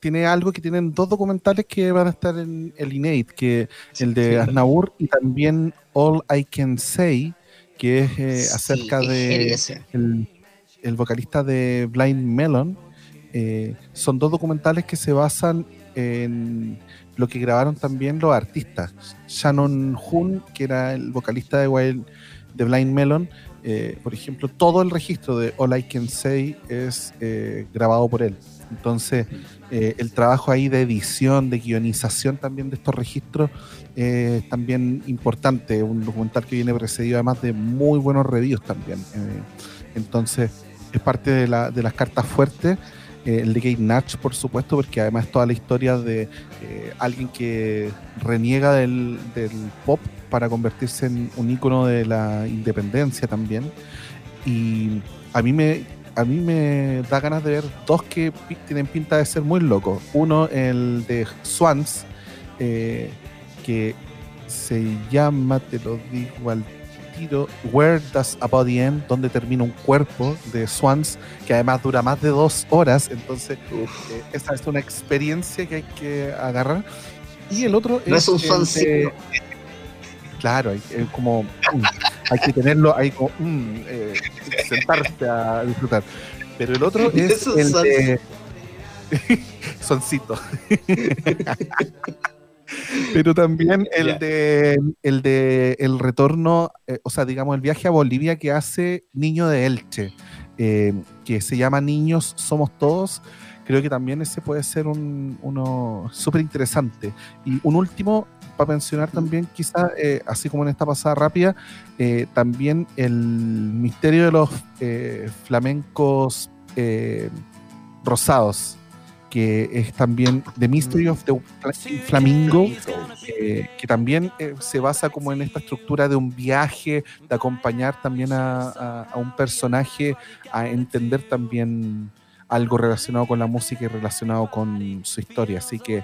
tiene algo que tienen dos documentales que van a estar en el Innate, que el de Sí. Aznavour y también All I Can Say, que es eh, Sí, acerca de el, el vocalista de Blind Melon. Eh, son dos documentales que se basan en lo que grabaron también los artistas. Shannon Hoon, que era el vocalista de, Wild, de Blind Melon, eh, por ejemplo, todo el registro de All I Can Say es eh, grabado por él. Entonces, eh, el trabajo ahí de edición, de guionización también de estos registros eh, es también importante. Un documental que viene precedido además de muy buenos reviews también. Eh, entonces, es parte de, la- de las cartas fuertes. Eh, el de Kate Natch, por supuesto, porque además toda la historia de alguien que reniega del, del pop para convertirse en un ícono de la independencia también. Y a mí me, a mí me da ganas de ver dos que tienen pinta de ser muy locos. Uno, el de Swans, eh, que se llama, te lo digo al tiro, Where Does a Body End, donde termina un cuerpo de Swans, que además dura más de dos horas. Entonces, eh, esa es una experiencia que hay que agarrar. Y el otro no es un de- Claro, hay, es como, mm, hay que tenerlo, hay como, mm, eh, sentarse a disfrutar. Pero el otro *laughs* es el son- de... *laughs* Soncito. Pero también el de el de el retorno, eh, o sea, digamos, el viaje a Bolivia que hace Niño de Elche, eh, que se llama Niños Somos Todos. Creo que también ese puede ser un, uno súper interesante. Y un último, para mencionar también, quizás, eh, así como en esta pasada rápida, eh, también el misterio de los eh, flamencos eh, rosados, que es también The Mystery of the Fla- Flamingo, eh, que también eh, se basa como en esta estructura de un viaje, de acompañar también a, a- a un personaje a entender también algo relacionado con la música y relacionado con su historia. Así que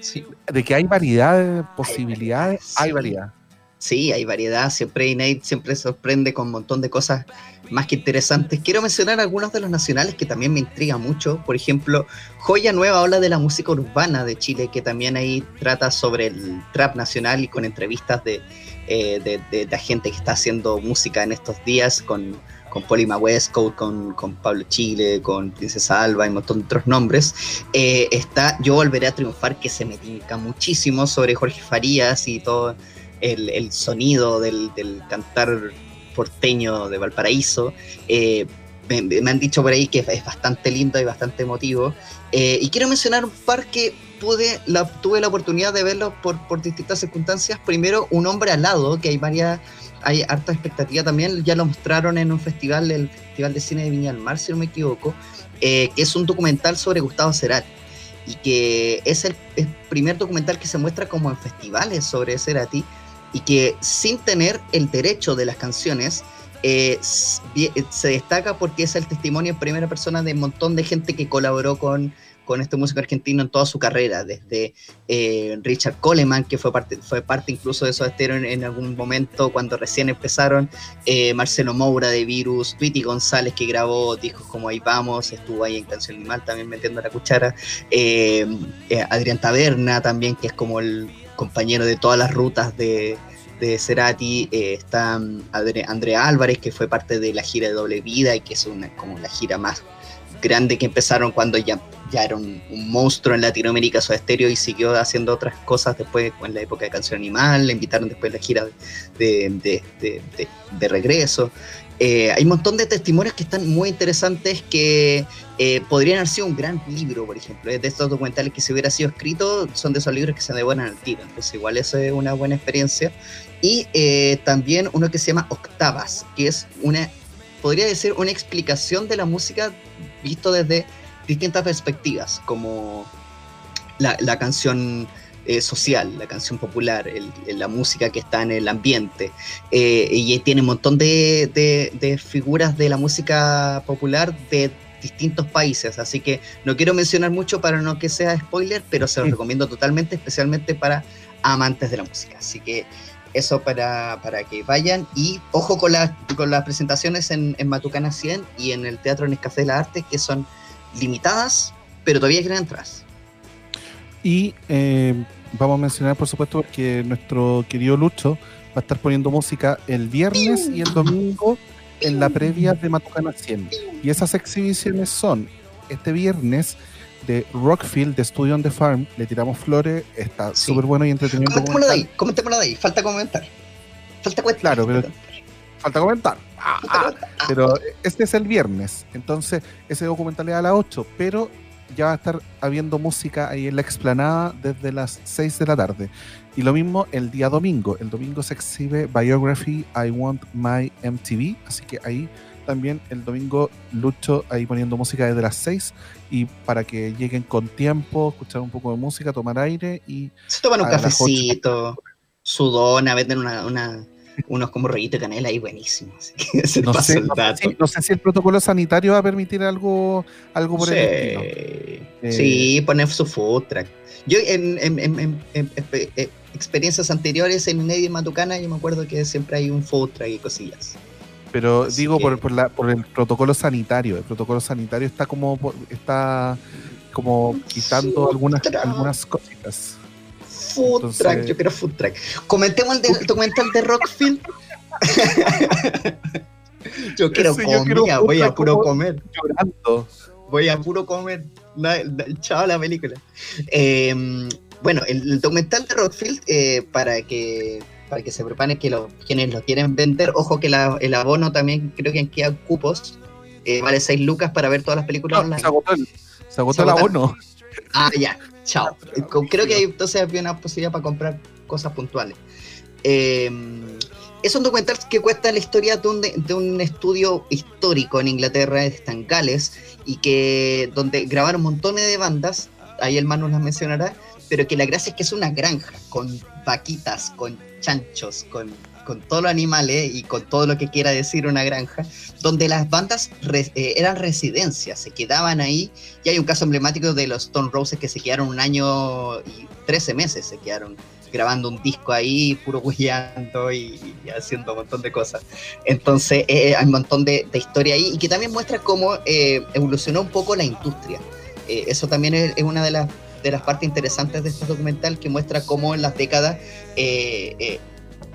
Sí. de que hay variedad de posibilidades, hay variedad. Sí, hay variedad. Siempre Inate siempre sorprende con un montón de cosas más que interesantes. Quiero mencionar algunos de los nacionales que también me intriga mucho. Por ejemplo, Joya Nueva habla de la música urbana de Chile, que también ahí trata sobre el trap nacional y con entrevistas de, eh, de, de la gente que está haciendo música en estos días, con, con Polima Westcoat, con, con Pablo Chile, con Princesa Alba y un montón de otros nombres. Eh, está Yo Volveré a Triunfar, que se me tinca muchísimo sobre Jorge Farías y todo el, el sonido del, del cantar porteño de Valparaíso. Eh, me, me han dicho por ahí que es bastante lindo y bastante emotivo. Eh, y quiero mencionar un par que pude, la, tuve la oportunidad de verlo por, por distintas circunstancias. Primero, Un hombre al lado, que hay varias, hay harta expectativa también. Ya lo mostraron en un festival, el Festival de Cine de Viña del Mar, si no me equivoco, eh, que es un documental sobre Gustavo Cerati y que es el, primer documental que se muestra como en festivales sobre Cerati y que sin tener el derecho de las canciones eh, eh, se destaca porque es el testimonio en primera persona de un montón de gente que colaboró con, con este músico argentino en toda su carrera, desde eh, Richard Coleman, que fue parte, fue parte incluso de esos Stereo en, algún momento cuando recién empezaron, eh, Marcelo Moura de Virus, Tweety González que grabó discos como Ahí Vamos, estuvo ahí en Canción Animal también metiendo la cuchara, eh, Adrián Taberna también, que es como el compañero de todas las rutas de, Cerati, está mm, Andrea Álvarez, que fue parte de la gira de Doble Vida y que es una, como la gira más grande que empezaron cuando ya, ya era un, un monstruo en Latinoamérica su estéreo y siguió haciendo otras cosas después en la época de Canción Animal, le invitaron después a la gira de, de, de- de- regreso. Eh, hay un montón de testimonios que están muy interesantes que eh, podrían haber sido un gran libro, por ejemplo. De estos documentales que si hubiera sido escrito, son de esos libros que se devoran al tiro. Entonces, igual eso es una buena experiencia. Y eh, también uno que se llama Octavas, que es una, podría decir, una explicación de la música visto desde distintas perspectivas, como la, la canción eh, social, la canción popular, el- el- la música que está en el ambiente. Eh, y tiene un montón de, de- de figuras de la música popular de distintos países, así que no quiero mencionar mucho para no que sea spoiler, pero se los Sí. recomiendo totalmente, especialmente para amantes de la música. Así que eso para, para que vayan y ojo con, las con las presentaciones en, en Matucana 100 y en el Teatro Nescafé de la Arte, que son limitadas, pero todavía quedan atrás. Y eh, vamos a mencionar, por supuesto, que nuestro querido Lucho va a estar poniendo música el viernes y el domingo en la previa de Matucana 100. Y esas exhibiciones son este viernes de Rockfield, de Studio on the Farm. Le tiramos flores, está Sí. súper bueno y entretenido. Comentémoslo de ahí, comentémoslo de ahí, falta comentar. Falta cuesta. Claro, pero- Falta comentar. Ah, ah. Pero este es el viernes, entonces ese documental es a las 8, pero ya va a estar habiendo música ahí en la explanada desde las 6 de la tarde. Y lo mismo el día domingo. El domingo se exhibe Biography I Want My MTV, así que ahí también el domingo Lucho ahí poniendo música desde las 6 y para que lleguen con tiempo, escuchar un poco de música, tomar aire y Se toman un cafecito, su dona, venden una, una- unos como rollito de canela ahí buenísimos. *laughs* No sé, no, no sé si el protocolo sanitario va a permitir algo, algo por Sí. el estilo. Eh, Sí, poner su food track. Yo en, en- en experiencias anteriores en Inedi en Matucana, yo me acuerdo que siempre hay un food track y cosillas. Pero Así digo que- por, por, la, por el protocolo sanitario. El protocolo sanitario está como está como quitando algunas, algunas cositas. Food Entonces- track, yo quiero food track. Comentemos el, de- el documental de Rockfield. *laughs* yo quiero yo quiero comida, voy a puro comer. Llorando. Voy a puro comer. Na- na- Chao la película. Eh, bueno, el, el documental de Rockfield, eh, para que para que se preparen que lo- quienes lo quieren vender, ojo que la- el abono también creo que quedan cupos. eh, vale 6 lucas para ver todas las películas No, online. se agotó el, se agotó Se el abono. Ah, ya, chao. *laughs* Eh, Creo que entonces había una posibilidad para comprar cosas puntuales. Eh, es un documental que cuenta la historia de un, de un estudio histórico en Inglaterra, está en Gales, y que donde grabaron montones de bandas, ahí el man nos las mencionará, pero que la gracia es que es una granja, con vaquitas, con chanchos, con, con todos los animales y con todo lo que quiera decir una granja, donde las bandas re- eh, eran residencias, se quedaban ahí y hay un caso emblemático de los Stone Roses que se quedaron un año y 13 meses, se quedaron grabando un disco ahí, puro hueando y, y haciendo un montón de cosas. Entonces eh, hay un montón de, de historia ahí y que también muestra cómo eh, evolucionó un poco la industria. Eh, eso también es, es una de las, de las partes interesantes de este documental que muestra cómo en las décadas eh, eh,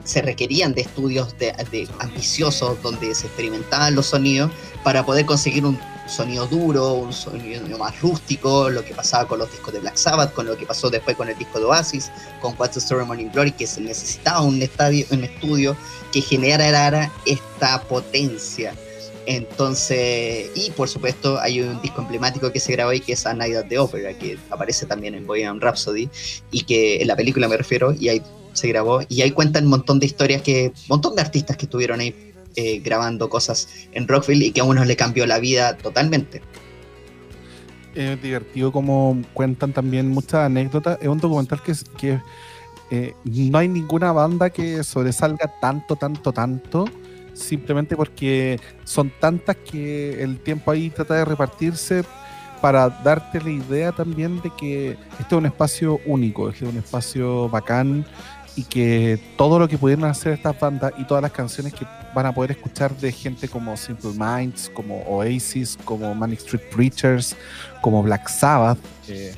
se requerían de estudios de, de ambiciosos donde se experimentaban los sonidos para poder conseguir un sonido duro, un sonido más rústico, lo que pasaba con los discos de Black Sabbath, con lo que pasó después con el disco de Oasis, con What's the Story Morning Glory, que se necesitaba un, estadio, un estudio que generara esta potencia. Entonces, y por supuesto hay un disco emblemático que se grabó ahí que es A Night at the Opera, que aparece también en Bohemian Rhapsody, y que en la película me refiero, y ahí se grabó, y ahí cuentan un montón de historias que, un montón de artistas que estuvieron ahí eh, grabando cosas en Rockville y que a uno le cambió la vida totalmente. Es divertido como cuentan también muchas anécdotas. Es un documental que eh, no hay ninguna banda que sobresalga tanto, tanto, tanto. Simplemente porque son tantas que el tiempo ahí trata de repartirse para darte la idea también de que este es un espacio único, este es un espacio bacán y que todo lo que pudieron hacer estas bandas y todas las canciones que van a poder escuchar de gente como Simple Minds, como Oasis, como Manic Street Preachers, como Black Sabbath, eh,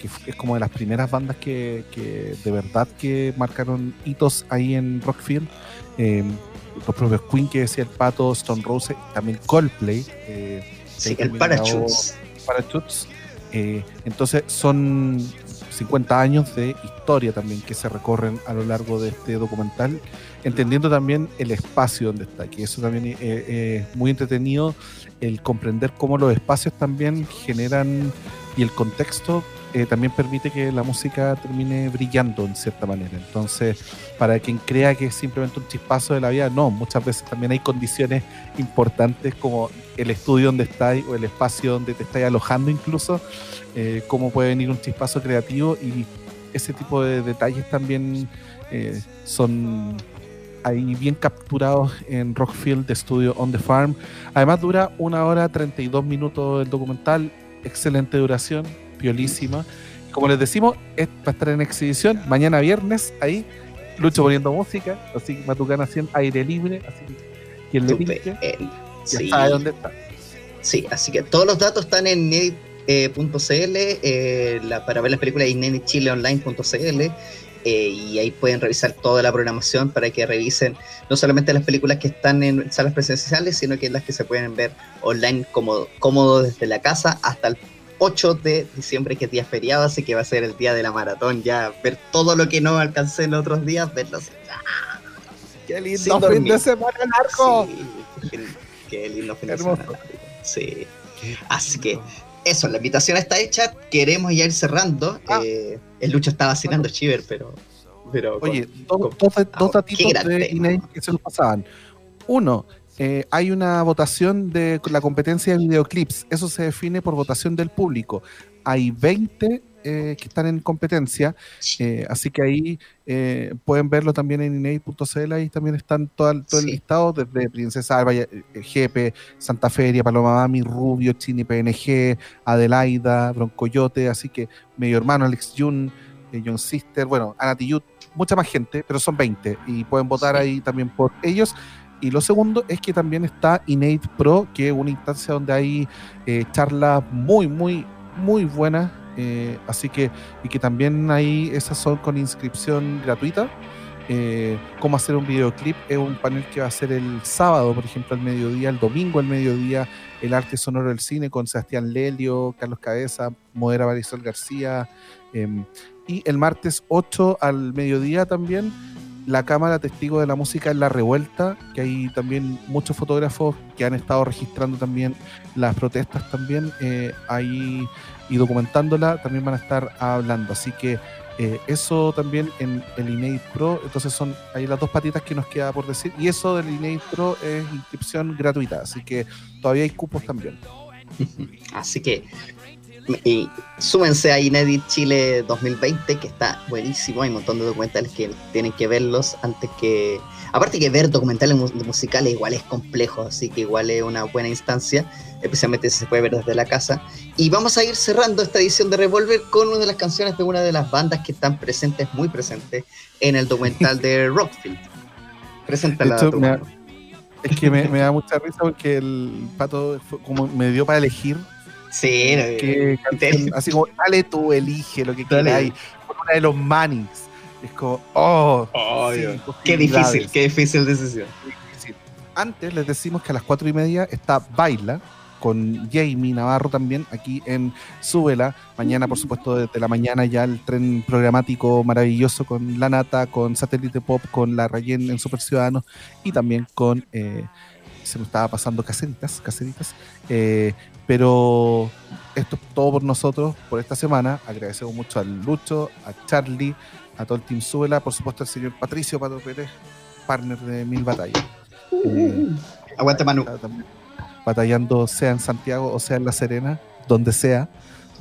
que es como de las primeras bandas que, que de verdad que marcaron hitos ahí en Rockfield. Eh, los propios Queen que decía el pato, Stone Roses, también Coldplay. eh, Sí, el Parachutes. Parachutes. Eh, entonces son 50 años de historia también que se recorren a lo largo de este documental, entendiendo también el espacio donde está, que eso también eh, es muy entretenido, el comprender cómo los espacios también generan y el contexto eh, también permite que la música termine brillando en cierta manera. Entonces, para quien crea que es simplemente un chispazo de la vida, no, muchas veces también hay condiciones importantes como el estudio donde estáis o el espacio donde te estáis alojando incluso, eh, cómo puede venir un chispazo creativo y ese tipo de detalles también eh, son ahí bien capturados en Rockfield de estudio On the Farm. Además dura una hora 32 minutos el documental, excelente duración, piolísima. Como les decimos, es- va a estar en exhibición mañana viernes ahí. Lucho poniendo música, así que Matucana haciendo aire libre, así que quien le pinche, sí. sabe dónde está. Sí, así que todos los datos están en edit.cl, eh, la, para ver las películas en editchileonline.cl eh, y ahí pueden revisar toda la programación para que revisen no solamente las películas que están en salas presenciales, sino que las que se pueden ver online cómodo, cómodo desde la casa hasta el 8 de diciembre, que es día feriado, así que va a ser el día de la maratón, ya ver todo lo que no alcancé en otros días, verlo así. ¡Qué lindo fin de semana Sí, qué, qué lindo fin de semana. Sí. Así que eso, la invitación está hecha. Queremos ya ir cerrando. Ah. Eh, el Lucho está vacilando Chiver, pero. pero con- Oye, dos, con- dos, dos Ah, datitos de. Inédit que se nos pasaban. Uno, eh, hay una votación de la competencia de videoclips. Eso se define por votación del público. Hay 20 eh, que están en competencia, eh, así que ahí eh, pueden verlo también en inédit.cl. Ahí también están todo, el- listado desde Princesa Alba, eh, GP, Santa Feria, Paloma Mami, Rubio, Chini PNG, Adelaida, Broncoyote. Así que medio hermano, Alex Jun, John Sister, bueno, Anatiyut, mucha más gente, pero son 20 y pueden votar Sí. ahí también por ellos. Y lo segundo es que también está Innate Pro, que es una instancia donde hay eh, charlas muy, muy, muy buenas eh, así que, y que también ahí esas son con inscripción gratuita. Eh, cómo hacer un videoclip es un panel que va a ser el sábado, por ejemplo, al mediodía, el domingo al mediodía, el arte sonoro del cine con Sebastián Lelio, Carlos Cabeza, modera Marisol García, em, y el martes 8 al mediodía también la cámara testigo de la música en la revuelta, que hay también muchos fotógrafos que han estado registrando también las protestas también eh, ahí y documentándola, también van a estar hablando. Así que eh, eso también en el INEID Pro, entonces son ahí las dos patitas que nos queda por decir. Y eso del INEID Pro es inscripción gratuita, así que todavía hay cupos también. Así que y súmense a Inédit Chile 2020, que está buenísimo. Hay un montón de documentales que tienen que verlos antes que. Aparte que ver documentales musicales igual es complejo, así que igual es una buena instancia, especialmente si se puede ver desde la casa. Y vamos a ir cerrando esta edición de Revolver con una de las canciones de una de las bandas que están presentes, muy presentes, en el documental de *laughs* Rockfield. Preséntala. Hecho, me da- es que me, me *laughs* da mucha risa porque el pato fue como me dio para elegir Sí, canción, *laughs* así como dale tú, elige lo que quieras. Con una de los Manix. Es como, oh, Oh, sí, qué difícil, qué difícil decisión. Antes les decimos que a las cuatro y media está Baila con Jamie Navarro también aquí en Súbela. Mañana, por supuesto, desde la mañana ya el tren programático maravilloso con La Nata, con Satélite Pop, con La Rayen en Super Ciudadanos y también con. eh, se me estaba pasando caseritas, caseritas. eh, pero esto es todo por nosotros por esta semana. Agradecemos mucho al Lucho, a Charlie, a todo el Team Súbela, por supuesto al señor Patricio Pato Pérez, partner de Mil Batallas. Eh, Aguante Manu. también batallando sea en Santiago o sea en La Serena, donde sea,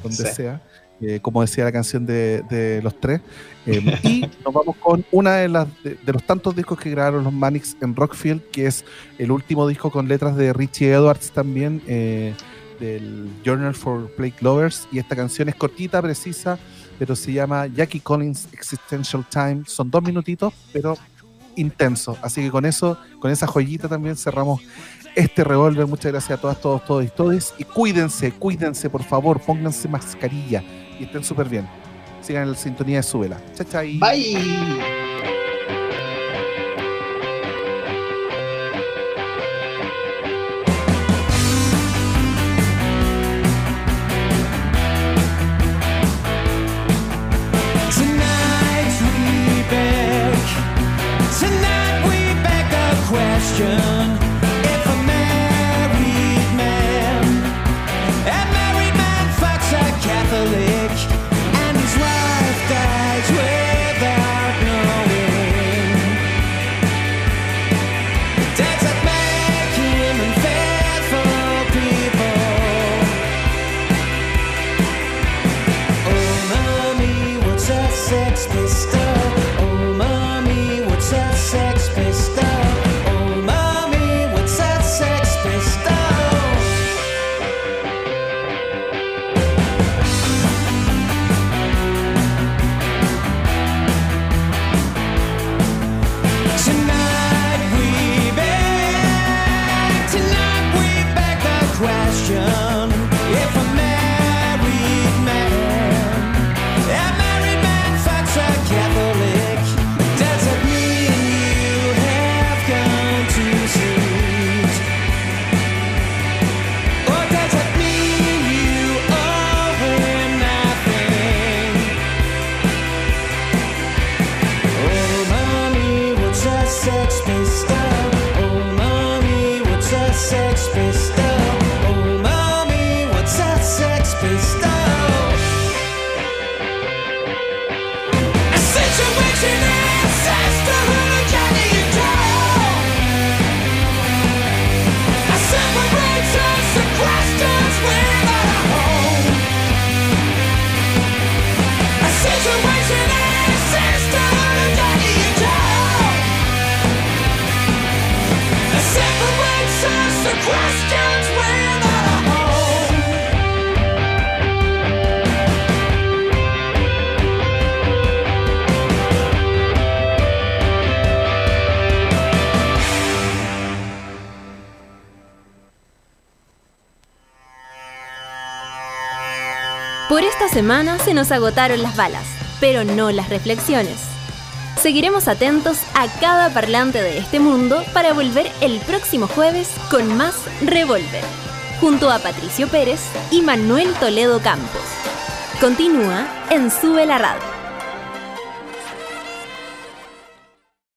donde Sí. sea, eh, como decía la canción de, de los tres. Eh, y *laughs* nos vamos con una de las de, de los tantos discos que grabaron los Manix en Rockfield, que es el último disco con letras de Richie Edwards también, eh, del Journal for Plague Lovers. Y esta canción es cortita, precisa, pero se llama Jackie Collins Existential Time. Son dos minutitos, pero intenso. Así que con eso, con esa joyita también cerramos este revólver. Muchas gracias a todas, todos, todos y todos. Y cuídense, cuídense, por favor, pónganse mascarilla y estén súper bien. Sigan en la sintonía de Súbela. Chao, chao. Bye. Semana se nos agotaron las balas, pero no las reflexiones. Seguiremos atentos a cada parlante de este mundo para volver el próximo jueves con más Revolver, junto a Patricio Pérez y Manuel Toledo Campos. Continúa en Sube la Radio.